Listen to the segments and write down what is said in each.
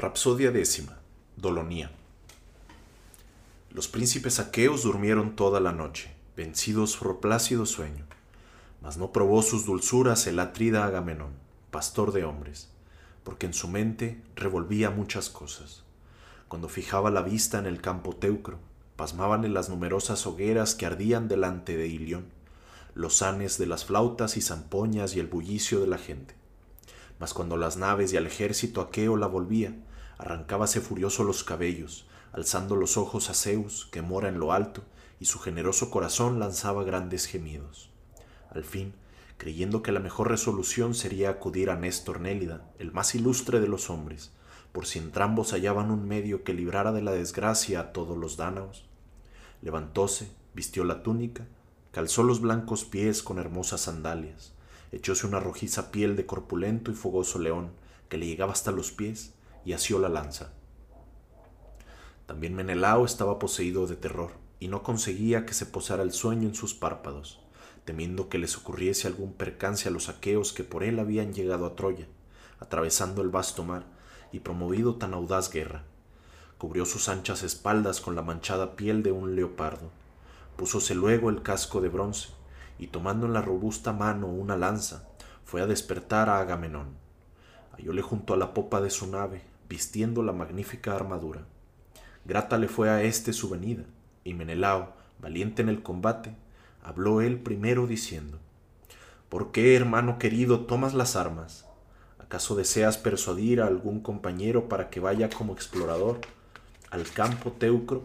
Rapsodia décima. Dolonía. Los príncipes aqueos durmieron toda la noche, vencidos por plácido sueño. Mas no probó sus dulzuras el atrida Agamenón, pastor de hombres, porque en su mente revolvía muchas cosas. Cuando fijaba la vista en el campo teucro, pasmábanle las numerosas hogueras que ardían delante de Ilión, los sanes de las flautas y zampoñas y el bullicio de la gente. Mas cuando las naves y el ejército aqueo la volvía, arrancábase furioso los cabellos, alzando los ojos a Zeus, que mora en lo alto, y su generoso corazón lanzaba grandes gemidos. Al fin, creyendo que la mejor resolución sería acudir a Néstor Nélida, el más ilustre de los hombres, por si entrambos hallaban un medio que librara de la desgracia a todos los dánaos, levantóse, vistió la túnica, calzó los blancos pies con hermosas sandalias, echóse una rojiza piel de corpulento y fogoso león que le llegaba hasta los pies y asió la lanza. También Menelao estaba poseído de terror y no conseguía que se posara el sueño en sus párpados, temiendo que les ocurriese algún percance a los aqueos que por él habían llegado a Troya, atravesando el vasto mar y promovido tan audaz guerra. Cubrió sus anchas espaldas con la manchada piel de un leopardo, púsose luego el casco de bronce, y tomando en la robusta mano una lanza, fue a despertar a Agamenón. Hallóle junto a la popa de su nave, vistiendo la magnífica armadura. Grata le fue a éste su venida, y Menelao, valiente en el combate, habló él primero diciendo, ¿Por qué, hermano querido, tomas las armas? ¿Acaso deseas persuadir a algún compañero para que vaya como explorador al campo teucro?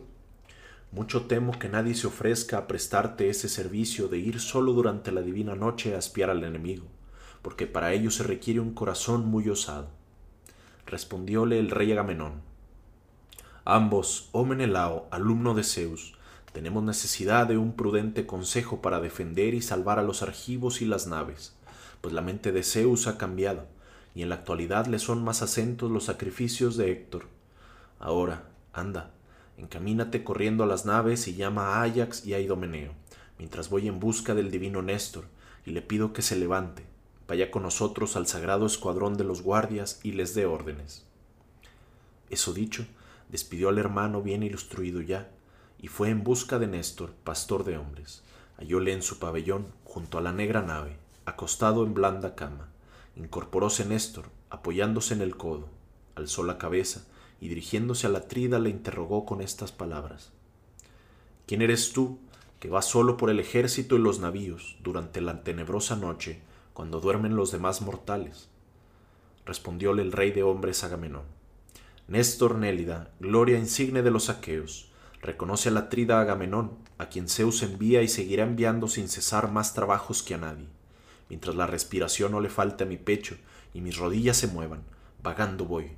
Mucho temo que nadie se ofrezca a prestarte ese servicio de ir solo durante la divina noche a espiar al enemigo, porque para ello se requiere un corazón muy osado. Respondióle el rey Agamenón, Ambos, oh Menelao, alumno de Zeus, tenemos necesidad de un prudente consejo para defender y salvar a los argivos y las naves, pues la mente de Zeus ha cambiado, y en la actualidad le son más acentos los sacrificios de Héctor. Ahora, anda, encamínate corriendo a las naves y llama a Ajax y a Idomeneo, mientras voy en busca del divino Néstor, y le pido que se levante, vaya con nosotros al sagrado escuadrón de los guardias y les dé órdenes. Eso dicho, despidió al hermano bien ilustruido ya, y fue en busca de Néstor, pastor de hombres. Hallóle en su pabellón, junto a la negra nave, acostado en blanda cama. Incorporóse Néstor, apoyándose en el codo, alzó la cabeza, y dirigiéndose a la trida le interrogó con estas palabras. ¿Quién eres tú, que vas solo por el ejército y los navíos, durante la tenebrosa noche, cuando duermen los demás mortales? Respondióle el rey de hombres Agamenón. Néstor Nélida, gloria insigne de los aqueos, reconoce a la trida Agamenón, a quien Zeus envía y seguirá enviando sin cesar más trabajos que a nadie, mientras la respiración no le falte a mi pecho y mis rodillas se muevan, vagando voy.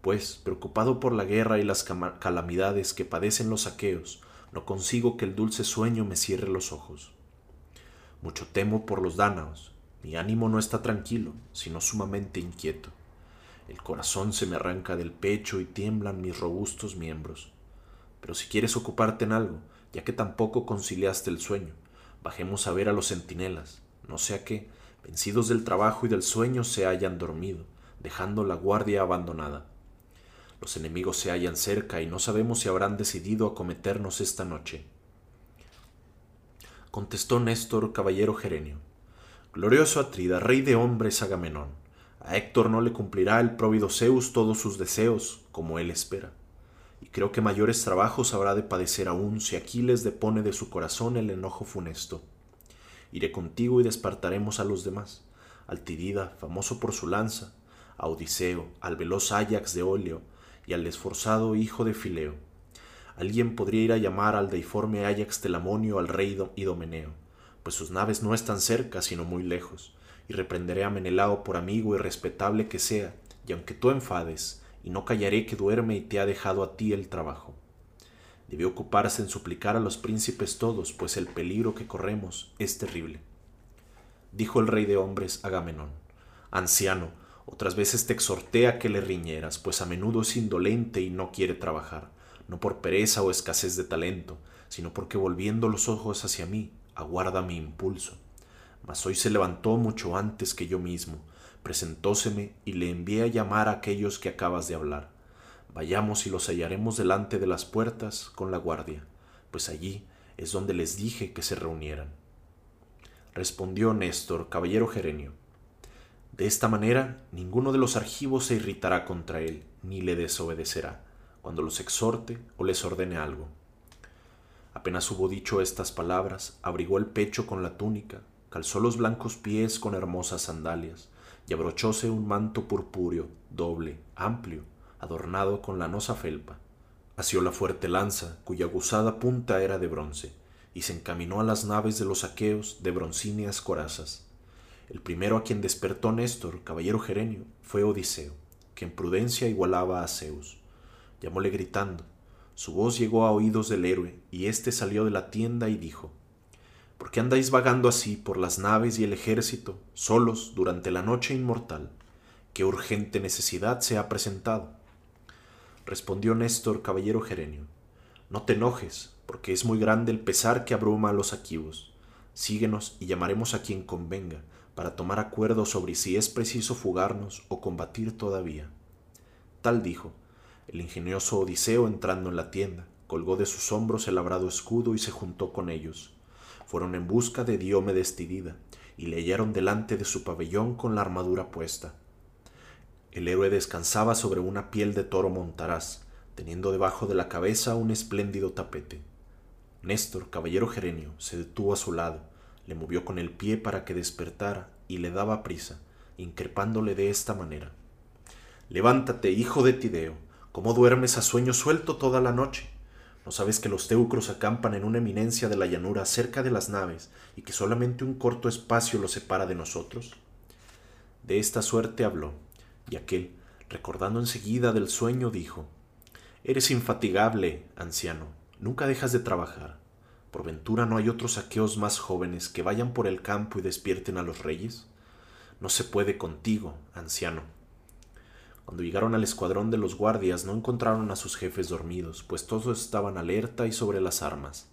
Pues, preocupado por la guerra y las calamidades que padecen los aqueos, no consigo que el dulce sueño me cierre los ojos. Mucho temo por los dánaos, mi ánimo no está tranquilo, sino sumamente inquieto. El corazón se me arranca del pecho y tiemblan mis robustos miembros. Pero si quieres ocuparte en algo, ya que tampoco conciliaste el sueño, bajemos a ver a los centinelas, no sea que, vencidos del trabajo y del sueño, se hayan dormido, dejando la guardia abandonada. Los enemigos se hallan cerca y no sabemos si habrán decidido acometernos esta noche. Contestó Néstor, caballero Gerenio. Glorioso Atrida, rey de hombres Agamenón, a Héctor no le cumplirá el próvido Zeus todos sus deseos, como él espera. Y creo que mayores trabajos habrá de padecer aún si Aquiles depone de su corazón el enojo funesto. Iré contigo y despertaremos a los demás, al Tidida, famoso por su lanza, a Odiseo, al veloz Áyax de óleo y al esforzado hijo de Fileo. Alguien podría ir a llamar al deiforme Áyax Telamonio al rey Idomeneo, pues sus naves no están cerca, sino muy lejos, y reprenderé a Menelao por amigo y respetable que sea, y aunque tú enfades, y no callaré que duerme y te ha dejado a ti el trabajo. Debe ocuparse en suplicar a los príncipes todos, pues el peligro que corremos es terrible. Dijo el rey de hombres Agamenón, Anciano, otras veces te exhorté a que le riñeras, pues a menudo es indolente y no quiere trabajar, no por pereza o escasez de talento, sino porque volviendo los ojos hacia mí, aguarda mi impulso mas hoy se levantó mucho antes que yo mismo, presentóseme y le envié a llamar a aquellos que acabas de hablar, Vayamos y los hallaremos delante de las puertas con la guardia, pues allí es donde les dije que se reunieran. Respondió Néstor, caballero Gerenio. De esta manera, ninguno de los argivos se irritará contra él, ni le desobedecerá, cuando los exhorte o les ordene algo. Apenas hubo dicho estas palabras, abrigó el pecho con la túnica, calzó los blancos pies con hermosas sandalias, y abrochóse un manto purpúreo, doble, amplio, adornado con lanosa felpa. Asió la fuerte lanza, cuya aguzada punta era de bronce, y se encaminó a las naves de los aqueos de broncíneas corazas. El primero a quien despertó Néstor, caballero gerenio, fue Odiseo, que en prudencia igualaba a Zeus. Llamóle gritando. Su voz llegó a oídos del héroe, y éste salió de la tienda y dijo ¿Por qué andáis vagando así por las naves y el ejército, solos durante la noche inmortal? ¿Qué urgente necesidad se ha presentado? Respondió Néstor, caballero Gerenio. No te enojes, porque es muy grande el pesar que abruma a los aquivos. Síguenos y llamaremos a quien convenga, para tomar acuerdo sobre si es preciso fugarnos o combatir todavía. Tal dijo. El ingenioso Odiseo entrando en la tienda, colgó de sus hombros el labrado escudo y se juntó con ellos. Fueron en busca de Diomedes Tidida, y le hallaron delante de su pabellón con la armadura puesta. El héroe descansaba sobre una piel de toro montaraz, teniendo debajo de la cabeza un espléndido tapete. Néstor, caballero gerenio, se detuvo a su lado, le movió con el pie para que despertara y le daba prisa, increpándole de esta manera. Levántate, hijo de Tideo, ¿cómo duermes a sueño suelto toda la noche? ¿No sabes que los teucros acampan en una eminencia de la llanura cerca de las naves y que solamente un corto espacio los separa de nosotros? De esta suerte habló, y aquel, recordando enseguida del sueño, dijo Eres infatigable, anciano, nunca dejas de trabajar. ¿Por ventura no hay otros aqueos más jóvenes que vayan por el campo y despierten a los reyes? No se puede contigo, anciano. Cuando llegaron al escuadrón de los guardias no encontraron a sus jefes dormidos, pues todos estaban alerta y sobre las armas.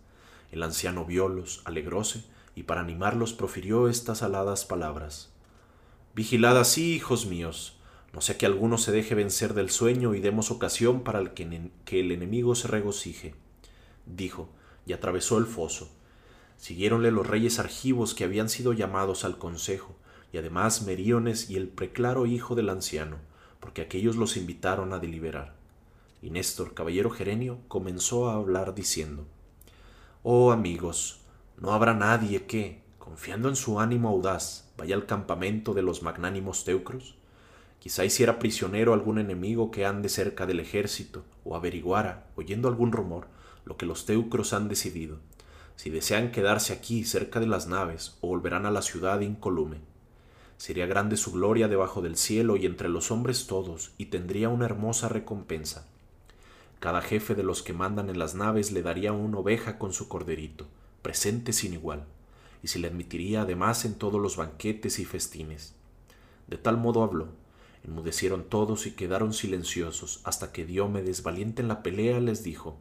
El anciano viólos, alegróse, y para animarlos profirió estas aladas palabras. Vigilad así, hijos míos, no sea que alguno se deje vencer del sueño y demos ocasión para que, que el enemigo se regocije. Dijo, y atravesó el foso. Siguiéronle los reyes argivos que habían sido llamados al consejo, y además Meriones y el preclaro hijo del anciano, porque aquellos los invitaron a deliberar. Y Néstor, caballero gerenio, comenzó a hablar diciendo, Oh amigos, no habrá nadie que, confiando en su ánimo audaz, vaya al campamento de los magnánimos teucros? Quizá hiciera prisionero algún enemigo que ande cerca del ejército, o averiguara, oyendo algún rumor, lo que los teucros han decidido, si desean quedarse aquí cerca de las naves o volverán a la ciudad incolume. Sería grande su gloria debajo del cielo y entre los hombres todos, y tendría una hermosa recompensa. Cada jefe de los que mandan en las naves le daría una oveja con su corderito, presente sin igual, y se le admitiría además en todos los banquetes y festines. De tal modo habló, Enmudecieron todos y quedaron silenciosos hasta que Diomedes, valiente en la pelea, les dijo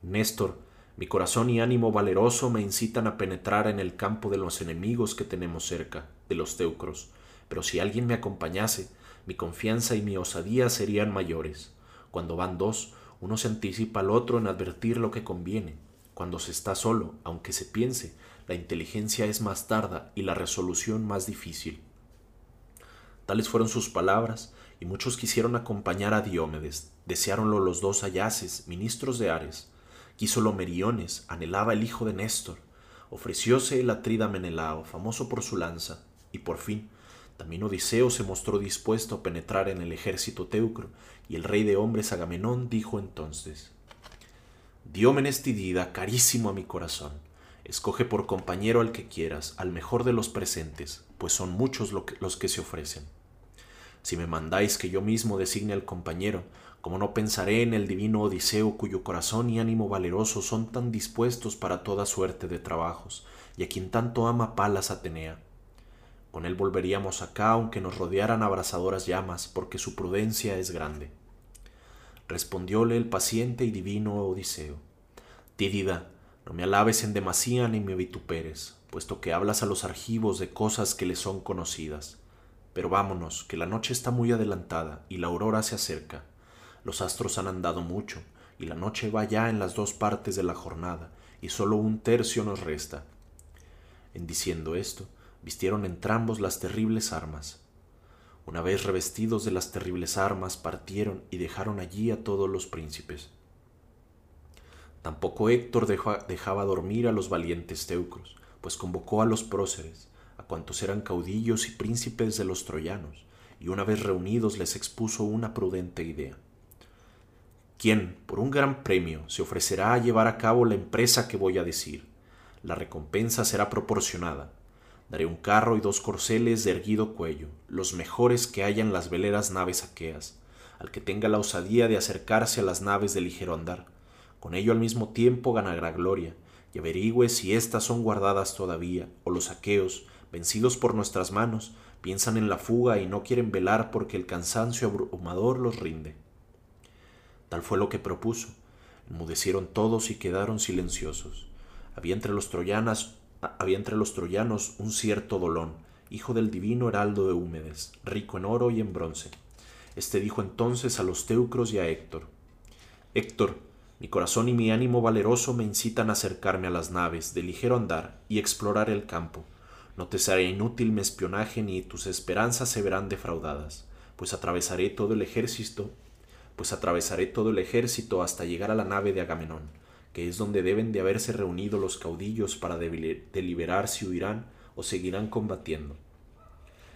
Néstor, mi corazón y ánimo valeroso me incitan a penetrar en el campo de los enemigos que tenemos cerca, de los teucros, pero si alguien me acompañase, mi confianza y mi osadía serían mayores. Cuando van dos, uno se anticipa al otro en advertir lo que conviene. Cuando se está solo, aunque se piense, la inteligencia es más tarda y la resolución más difícil. Tales fueron sus palabras, y muchos quisieron acompañar a Diomedes. Deseáronlo los dos Ayaces, ministros de Ares. Quísolo Meriones, anhelaba el hijo de Néstor. Ofrecióse el atrida Menelao, famoso por su lanza. Y por fin, también Odiseo se mostró dispuesto a penetrar en el ejército teucro, y el rey de hombres Agamenón dijo entonces Diómenes Tidida, carísimo a mi corazón, escoge por compañero al que quieras, al mejor de los presentes, pues son muchos los que se ofrecen. Si me mandáis que yo mismo designe al compañero, como no pensaré en el divino Odiseo cuyo corazón y ánimo valeroso son tan dispuestos para toda suerte de trabajos, y a quien tanto ama Palas Atenea. Con él volveríamos acá aunque nos rodearan abrasadoras llamas, porque su prudencia es grande. Respondióle el paciente y divino Odiseo. Tídida, no me alabes en demasía ni me vituperes, puesto que hablas a los argivos de cosas que le son conocidas. Pero vámonos, que la noche está muy adelantada y la aurora se acerca. Los astros han andado mucho, y la noche va ya en las dos partes de la jornada, y solo un tercio nos resta. En diciendo esto, vistieron entrambos las terribles armas. Una vez revestidos de las terribles armas, partieron y dejaron allí a todos los príncipes. Tampoco Héctor dejaba dormir a los valientes teucros, pues convocó a los próceres, a cuantos eran caudillos y príncipes de los troyanos, y una vez reunidos les expuso una prudente idea. ¿Quién, por un gran premio, se ofrecerá a llevar a cabo la empresa que voy a decir? La recompensa será proporcionada. Daré un carro y dos corceles de erguido cuello, los mejores que haya en las veleras naves aqueas, al que tenga la osadía de acercarse a las naves de ligero andar. Con ello al mismo tiempo ganará gloria, y averigüe si éstas son guardadas todavía, o los aqueos, vencidos por nuestras manos, piensan en la fuga y no quieren velar porque el cansancio abrumador los rinde. Tal fue lo que propuso. Enmudecieron todos y quedaron silenciosos. Había entre los troyanas, había entre los troyanos un cierto Dolón, hijo del divino heraldo de Húmedes, rico en oro y en bronce. Este dijo entonces a los teucros y a Héctor: Héctor, mi corazón y mi ánimo valeroso me incitan a acercarme a las naves, de ligero andar, y explorar el campo. No te será inútil mi espionaje ni tus esperanzas se verán defraudadas, pues atravesaré todo el ejército pues atravesaré todo el ejército hasta llegar a la nave de Agamenón, que es donde deben de haberse reunido los caudillos para deliberar si huirán o seguirán combatiendo.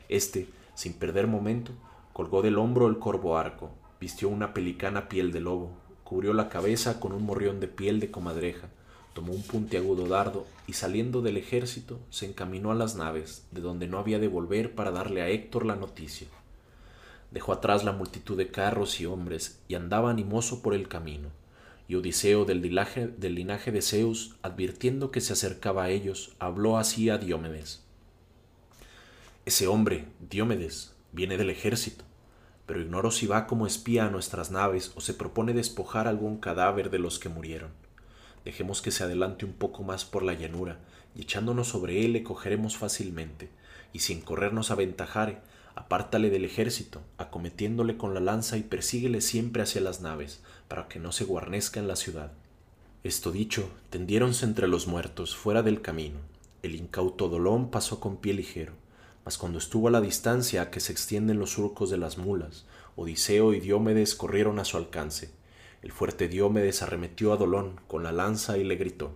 Este, sin perder momento, colgó del hombro el corvo arco, vistió una pelicana piel de lobo, cubrió la cabeza con un morrión de piel de comadreja, tomó un puntiagudo dardo y saliendo del ejército se encaminó a las naves, de donde no había de volver para darle a Héctor la noticia dejó atrás la multitud de carros y hombres y andaba animoso por el camino. Y Odiseo del linaje, de Zeus, advirtiendo que se acercaba a ellos, habló así a Diomedes. Ese hombre, Diomedes, viene del ejército, pero ignoro si va como espía a nuestras naves o se propone despojar algún cadáver de los que murieron. Dejemos que se adelante un poco más por la llanura, y echándonos sobre él le cogeremos fácilmente, y sin corrernos aventajare, apártale del ejército, acometiéndole con la lanza y persíguele siempre hacia las naves, para que no se guarnezca en la ciudad. Esto dicho, tendiéronse entre los muertos, fuera del camino. El incauto Dolón pasó con pie ligero, mas cuando estuvo a la distancia a que se extienden los surcos de las mulas, Odiseo y Diómedes corrieron a su alcance. El fuerte Diómedes arremetió a Dolón con la lanza y le gritó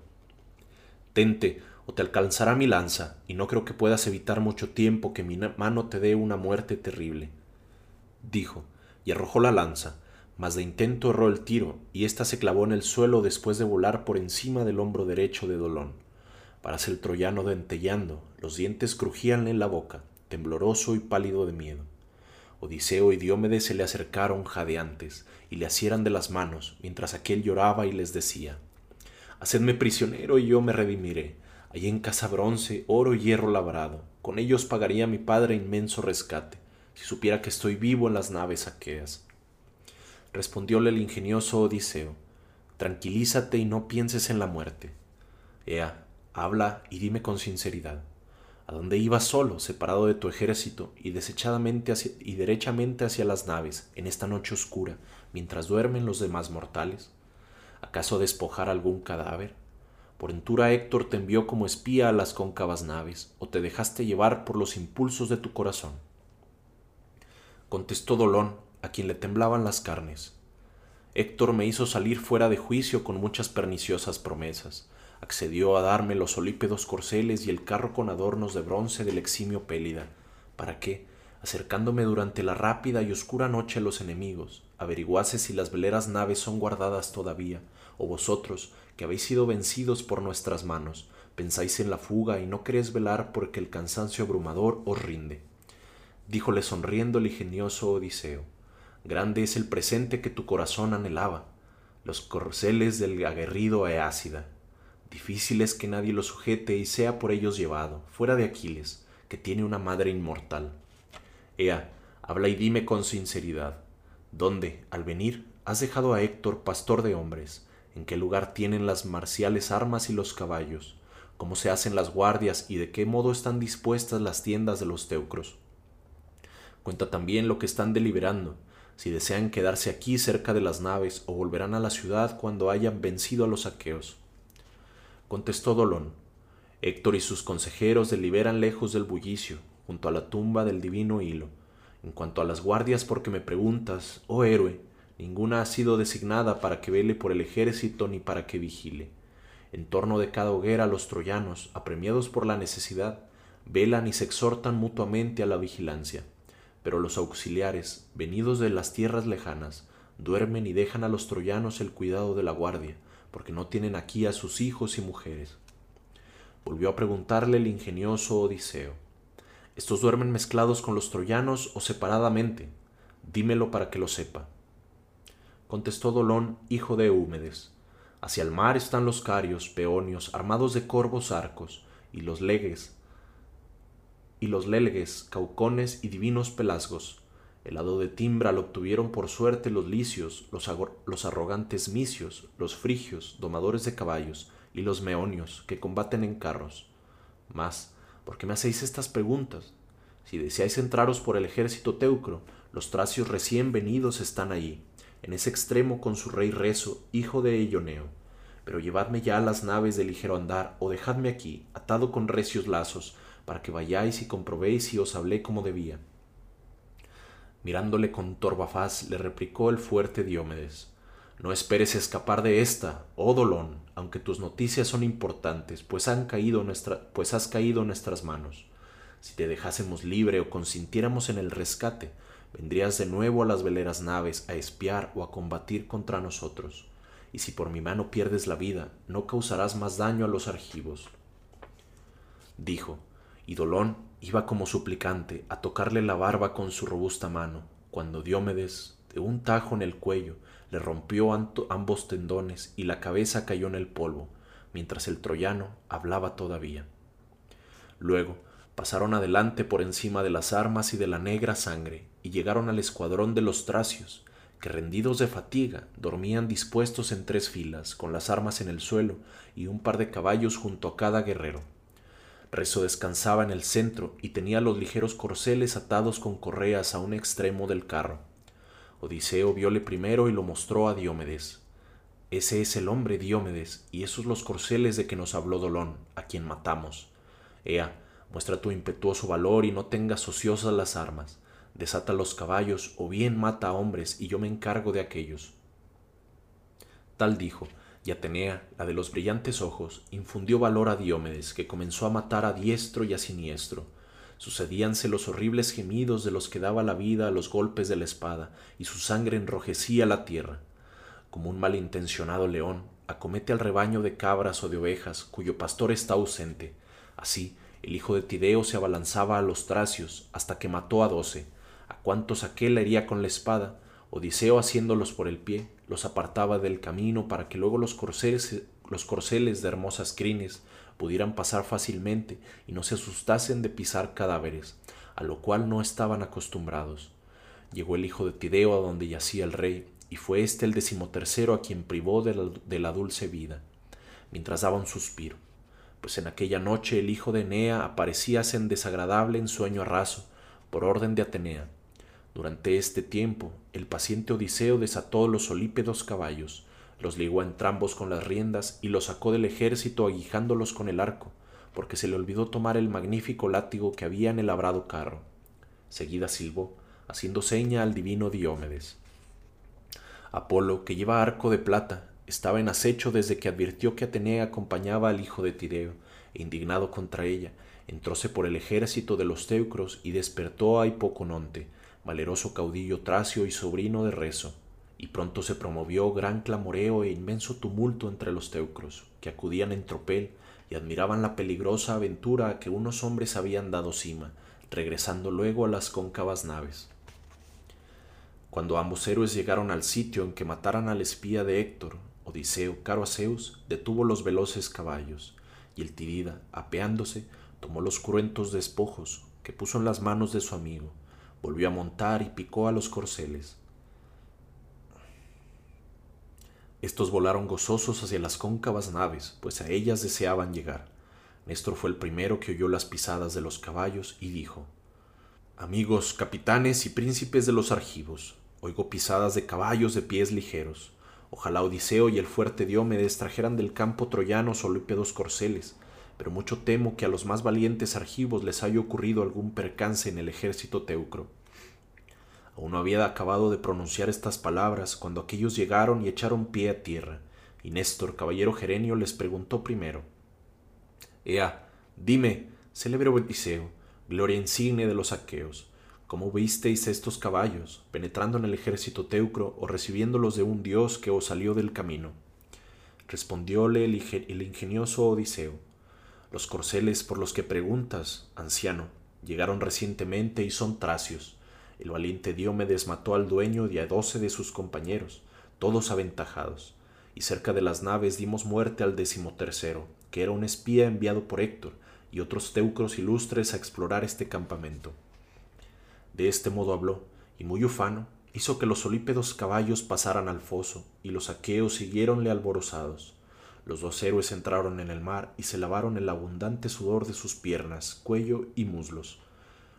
Tente, o te alcanzará mi lanza, y no creo que puedas evitar mucho tiempo que mi mano te dé una muerte terrible. Dijo, y arrojó la lanza, mas de intento erró el tiro, y ésta se clavó en el suelo después de volar por encima del hombro derecho de Dolón. Parase el troyano dentellando, los dientes crujíanle en la boca, tembloroso y pálido de miedo. Odiseo y Diómedes se le acercaron jadeantes, y le asieran de las manos, mientras aquel lloraba y les decía Hacedme prisionero y yo me redimiré Allí en casa bronce, oro y hierro labrado. Con ellos pagaría mi padre inmenso rescate, si supiera que estoy vivo en las naves aqueas. Respondióle el ingenioso Odiseo, tranquilízate y no pienses en la muerte. Ea, habla y dime con sinceridad. ¿A dónde ibas solo, separado de tu ejército, y desechadamente y derechamente hacia las naves, en esta noche oscura, mientras duermen los demás mortales? ¿Acaso despojar algún cadáver? Ventura Héctor te envió como espía a las cóncavas naves, o te dejaste llevar por los impulsos de tu corazón. Contestó Dolón, a quien le temblaban las carnes. Héctor me hizo salir fuera de juicio con muchas perniciosas promesas. Accedió a darme los olípedos corceles y el carro con adornos de bronce del eximio Pélida, para que, acercándome durante la rápida y oscura noche a los enemigos, averiguase si las veleras naves son guardadas todavía, o vosotros, que habéis sido vencidos por nuestras manos, pensáis en la fuga y no queréis velar porque el cansancio abrumador os rinde. Díjole sonriendo el ingenioso Odiseo, grande es el presente que tu corazón anhelaba, los corceles del aguerrido Eácida. Difícil es que nadie lo sujete y sea por ellos llevado, fuera de Aquiles, que tiene una madre inmortal. Ea, habla y dime con sinceridad, ¿dónde, al venir, has dejado a Héctor, pastor de hombres, en qué lugar tienen las marciales armas y los caballos, cómo se hacen las guardias y de qué modo están dispuestas las tiendas de los teucros. Cuenta también lo que están deliberando, si desean quedarse aquí cerca de las naves o volverán a la ciudad cuando hayan vencido a los aqueos. Contestó Dolón, Héctor y sus consejeros deliberan lejos del bullicio, junto a la tumba del divino hilo. En cuanto a las guardias porque me preguntas, oh héroe, ninguna ha sido designada para que vele por el ejército ni para que vigile. En torno de cada hoguera los troyanos, apremiados por la necesidad, velan y se exhortan mutuamente a la vigilancia pero los auxiliares, venidos de las tierras lejanas, duermen y dejan a los troyanos el cuidado de la guardia, porque no tienen aquí a sus hijos y mujeres. Volvió a preguntarle el ingenioso Odiseo, ¿estos duermen mezclados con los troyanos o separadamente? Dímelo para que lo sepa. Contestó Dolón, hijo de Eúmedes, hacia el mar están los carios, peonios, armados de corvos arcos, y los legues, y los lelgues, caucones y divinos pelasgos. El lado de Timbra lo obtuvieron por suerte los licios, los, los arrogantes misios, los frigios, domadores de caballos, y los meonios, que combaten en carros. Mas, ¿por qué me hacéis estas preguntas? Si deseáis entraros por el ejército teucro, los tracios recién venidos están allí, en ese extremo con su rey Rezo, hijo de Ioneo. Pero llevadme ya a las naves de ligero andar, o dejadme aquí, atado con recios lazos, para que vayáis y comprobéis si os hablé como debía. Mirándole con torva faz, le replicó el fuerte Diómedes. No esperes escapar de esta, oh Dolón, aunque tus noticias son importantes, pues, han caído nuestra, pues has caído en nuestras manos. Si te dejásemos libre o consintiéramos en el rescate, vendrías de nuevo a las veleras naves a espiar o a combatir contra nosotros. Y si por mi mano pierdes la vida, no causarás más daño a los argivos. Dijo, y Dolón iba como suplicante a tocarle la barba con su robusta mano, cuando Diómedes, de un tajo en el cuello, le rompió ambos tendones y la cabeza cayó en el polvo, mientras el troyano hablaba todavía. Luego pasaron adelante por encima de las armas y de la negra sangre, y llegaron al escuadrón de los tracios, que rendidos de fatiga dormían dispuestos en tres filas, con las armas en el suelo y un par de caballos junto a cada guerrero. Rezo descansaba en el centro y tenía los ligeros corceles atados con correas a un extremo del carro. Odiseo viole primero y lo mostró a Diómedes. Ese es el hombre Diómedes, y esos los corceles de que nos habló Dolón, a quien matamos. Ea, muestra tu impetuoso valor y no tengas ociosas las armas. Desata los caballos, o bien mata a hombres, y yo me encargo de aquellos. Tal dijo, y Atenea, la de los brillantes ojos, infundió valor a Diómedes, que comenzó a matar a diestro y a siniestro. Sucedíanse los horribles gemidos de los que daba la vida a los golpes de la espada, y su sangre enrojecía la tierra. Como un malintencionado león, acomete al rebaño de cabras o de ovejas, cuyo pastor está ausente. Así, el hijo de Tideo se abalanzaba a los tracios, hasta que mató a doce. A cuantos aquel hería con la espada, Odiseo haciéndolos por el pie, los apartaba del camino para que luego los corceles, de hermosas crines pudieran pasar fácilmente y no se asustasen de pisar cadáveres, a lo cual no estaban acostumbrados. Llegó el hijo de Tideo a donde yacía el rey, y fue éste el decimotercero a quien privó de la dulce vida, mientras daba un suspiro, pues en aquella noche el hijo de Enea aparecíase en desagradable ensueño raso, por orden de Atenea, durante este tiempo, el paciente Odiseo desató los solípedos caballos, los ligó a entrambos con las riendas y los sacó del ejército aguijándolos con el arco, porque se le olvidó tomar el magnífico látigo que había en el labrado carro. Seguida silbó, haciendo seña al divino Diómedes. Apolo, que lleva arco de plata, estaba en acecho desde que advirtió que Atenea acompañaba al hijo de Tideo, e indignado contra ella, entróse por el ejército de los teucros y despertó a Hipocononte, valeroso caudillo tracio y sobrino de Rezo, y pronto se promovió gran clamoreo e inmenso tumulto entre los teucros, que acudían en tropel y admiraban la peligrosa aventura a que unos hombres habían dado cima, regresando luego a las cóncavas naves. Cuando ambos héroes llegaron al sitio en que mataran al espía de Héctor, Odiseo, caro a Zeus, detuvo los veloces caballos, y el Tirida, apeándose, tomó los cruentos despojos que puso en las manos de su amigo, volvió a montar y picó a los corceles. Estos volaron gozosos hacia las cóncavas naves, pues a ellas deseaban llegar. Néstor fue el primero que oyó las pisadas de los caballos y dijo Amigos, capitanes y príncipes de los argivos, Oigo pisadas de caballos de pies ligeros. Ojalá Odiseo y el fuerte Diomedes trajeran del campo troyano solípedos corceles, pero mucho temo que a los más valientes argivos les haya ocurrido algún percance en el ejército teucro. Aún no había acabado de pronunciar estas palabras cuando aquellos llegaron y echaron pie a tierra, y Néstor, caballero gerenio, les preguntó primero Ea, dime, célebre Odiseo, gloria insigne de los aqueos, ¿cómo visteis estos caballos, penetrando en el ejército teucro o recibiéndolos de un dios que os salió del camino? Respondióle el, el ingenioso Odiseo, los corceles por los que preguntas, anciano, llegaron recientemente y son tracios, el valiente Diomedes mató al dueño y a doce de sus compañeros, todos aventajados, y cerca de las naves dimos muerte al decimotercero, que era un espía enviado por Héctor y otros teucros ilustres a explorar este campamento. De este modo habló, y muy ufano, hizo que los solípedos caballos pasaran al foso, y los aqueos siguiéronle alborozados. Los dos héroes entraron en el mar y se lavaron el abundante sudor de sus piernas, cuello y muslos,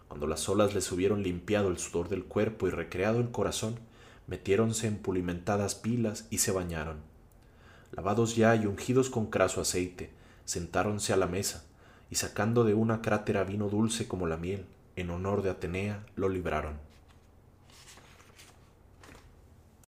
cuando las olas les hubieron limpiado el sudor del cuerpo y recreado el corazón, metiéronse en pulimentadas pilas y se bañaron. Lavados ya y ungidos con craso aceite, sentáronse a la mesa, y sacando de una crátera vino dulce como la miel, en honor de Atenea, lo libraron.